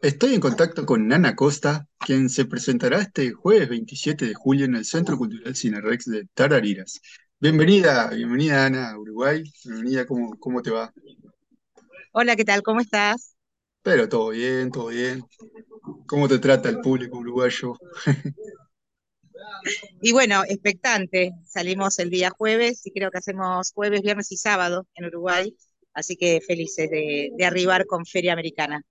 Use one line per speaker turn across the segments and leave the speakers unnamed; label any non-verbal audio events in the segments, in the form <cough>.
Estoy en contacto con Nana Costa, quien se presentará este jueves 27 de julio en el Centro Cultural Cinerex de Tarariras. Bienvenida, bienvenida Ana a Uruguay. Bienvenida, ¿cómo, cómo te va?
Hola, ¿qué tal? ¿Cómo estás?
Pero todo bien, todo bien. ¿Cómo te trata el público uruguayo? <laughs>
Y bueno, expectante. Salimos el día jueves y creo que hacemos jueves, viernes y sábado en Uruguay. Así que felices de, de arribar con Feria Americana.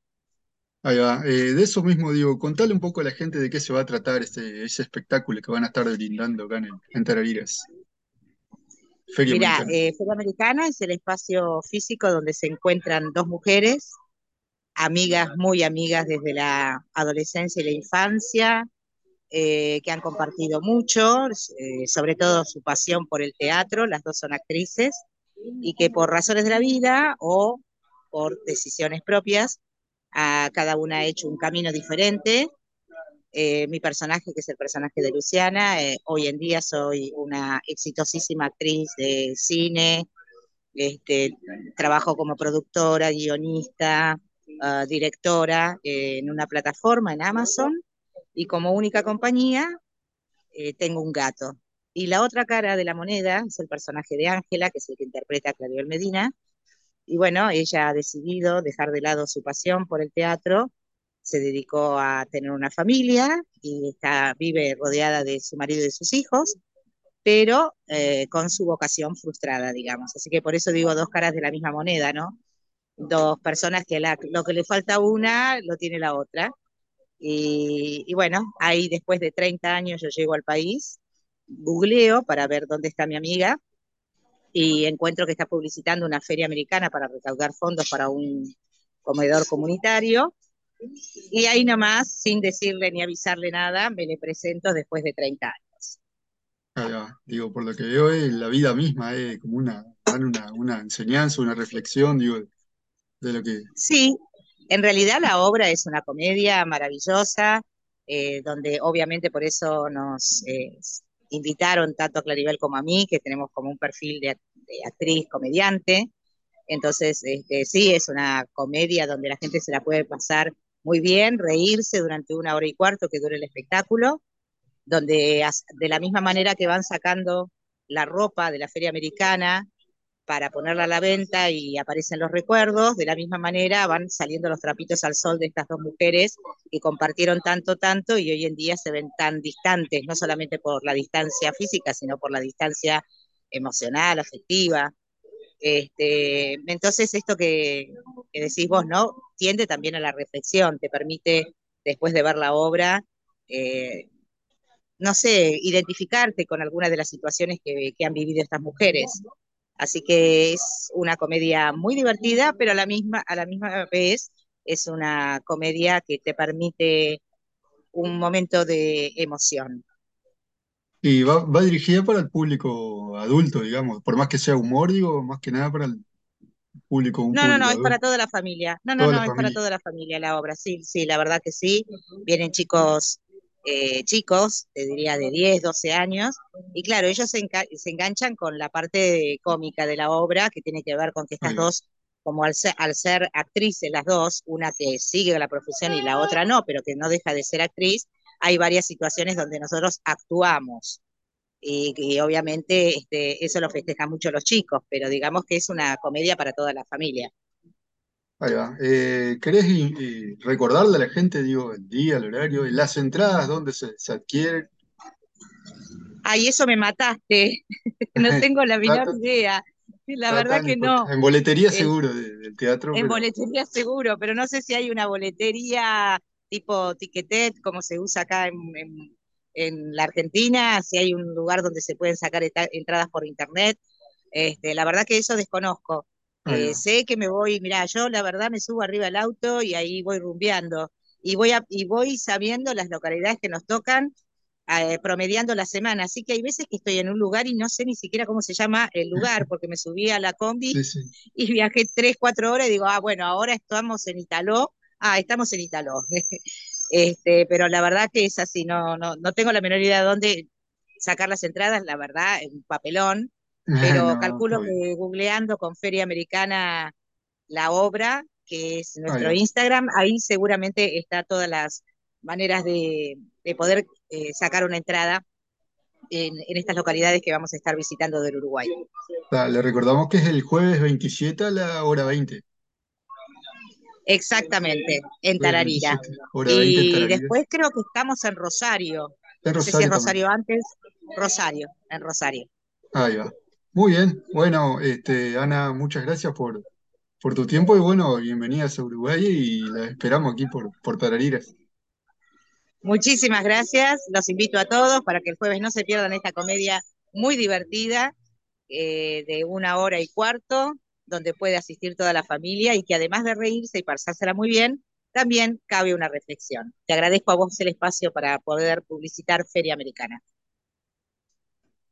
Ahí va. Eh, de eso mismo digo, contale un poco a la gente de qué se va a tratar este, ese espectáculo que van a estar brindando acá en, en Tarariras. Feria
Mirá,
Americana.
eh, Feria Americana es el espacio físico donde se encuentran dos mujeres, amigas, muy amigas desde la adolescencia y la infancia, eh, que han compartido mucho, eh, sobre todo su pasión por el teatro, las dos son actrices, y que por razones de la vida o por decisiones propias, a cada una ha hecho un camino diferente. Eh, mi personaje, que es el personaje de Luciana, eh, hoy en día soy una exitosísima actriz de cine, este, trabajo como productora, guionista, uh, directora eh, en una plataforma en Amazon y como única compañía tengo un gato. Y la otra cara de la moneda es el personaje de Ángela, que es el que interpreta a Claribel Medina, y bueno, ella ha decidido dejar de lado su pasión por el teatro, se dedicó a tener una familia y está, vive rodeada de su marido y de sus hijos, pero eh, con su vocación frustrada, digamos. Así que por eso digo dos caras de la misma moneda, ¿no? Dos personas que la, lo que le falta a una lo tiene la otra. Y, y, bueno, ahí después de 30 años yo llego al país, googleo para ver dónde está mi amiga y encuentro que está publicitando una feria americana para recaudar fondos para un comedor comunitario. Y ahí nomás, sin decirle ni avisarle nada, me le presento después de 30 años.
Va. Digo, por lo que veo es la vida misma, es como una, una, una enseñanza, una reflexión, digo, de lo que...
Sí, en realidad la obra es una comedia maravillosa, eh, donde obviamente por eso nos eh, invitaron tanto a Claribel como a mí, que tenemos como un perfil de, actriz, comediante. Entonces, este, sí, es una comedia donde la gente se la puede pasar muy bien, reírse durante una hora y cuarto que dure el espectáculo, donde de la misma manera que van sacando la ropa de la feria americana para ponerla a la venta y aparecen los recuerdos, de la misma manera van saliendo los trapitos al sol de estas dos mujeres que compartieron tanto, tanto y hoy en día se ven tan distantes, no solamente por la distancia física, sino por la distancia emocional, afectiva. Este, entonces, esto que, que, decís vos, ¿no? Tiende también a la reflexión, te permite, después de ver la obra, eh, no sé, identificarte con algunas de las situaciones que, que, han vivido estas mujeres. Así que es una comedia muy divertida, pero a la misma, a la misma vez es una comedia que te permite un momento de emoción.
Y va, va, dirigida para el público adulto, digamos, por más que sea humor, digo, más que nada para el público, un
no, no,
público
no, es
adulto.
para toda la familia. No, no,
Toda
no, es para toda la familia la obra. Sí, sí, la verdad que sí. Vienen chicos, eh, chicos, te diría de 10, 12 años, y claro, ellos se, enga se enganchan con la parte cómica de la obra, que tiene que ver con que estas
va.
dos, como al ser, al ser actrices las dos, una que sigue la profesión y la otra no, pero que no deja de ser actriz, hay varias situaciones donde nosotros actuamos y, y, obviamente este, eso lo festejan mucho los chicos, pero digamos que es una comedia para toda la familia.
Ahí va. Eh, ¿querés recordarle a la gente, digo, el día, el horario, y las entradas, dónde se, se adquieren?
Ay, eso me mataste, <laughs> no <laughs> tengo la menor idea, la verdad que no.
En boletería
Es,
seguro de- del teatro,
en
pero
boletería seguro, pero no sé si hay una boletería tipo Ticketet, como se usa acá en, en, en la Argentina, si hay un lugar donde se pueden sacar entradas por internet. Este, la verdad que eso desconozco. Eh, sé que me voy, mira, yo la verdad me subo arriba del auto y ahí voy rumbeando. Y voy, a, y voy sabiendo las localidades que nos tocan, eh, promediando la semana. Así que hay veces que estoy en un lugar y no sé ni siquiera cómo se llama el lugar, <laughs> porque me subí a la combi
Sí, sí. <laughs>
y viajé tres, cuatro horas y digo, ah, bueno, ahora estamos en Italó. Ah, estamos en Italó. <laughs> este, pero la verdad que es así, no, no, no tengo la menor idea de dónde sacar las entradas, la verdad, un papelón pero <laughs>
No,
calculo que googleando con Feria Americana la obra que es nuestro Instagram. Ahí seguramente está todas las maneras de, poder eh, sacar una entrada en, estas localidades que vamos a estar visitando del Uruguay.
le recordamos que es el jueves 27 a la hora 20.
Exactamente, en Tararira. y después creo que estamos en Rosario. no sé si es Rosario antes. Rosario, en Rosario.
Ahí va. Muy bien. Bueno, este, Ana, muchas gracias por, por tu tiempo y bueno, bienvenidas a Uruguay y la esperamos aquí por, por Tarariras.
Muchísimas gracias. Los invito a todos para que el jueves no se pierdan esta comedia muy divertida eh, de una hora y cuarto, donde puede asistir toda la familia y que además de reírse y pasársela muy bien, también cabe una reflexión. Te agradezco a vos el espacio para poder publicitar Feria Americana.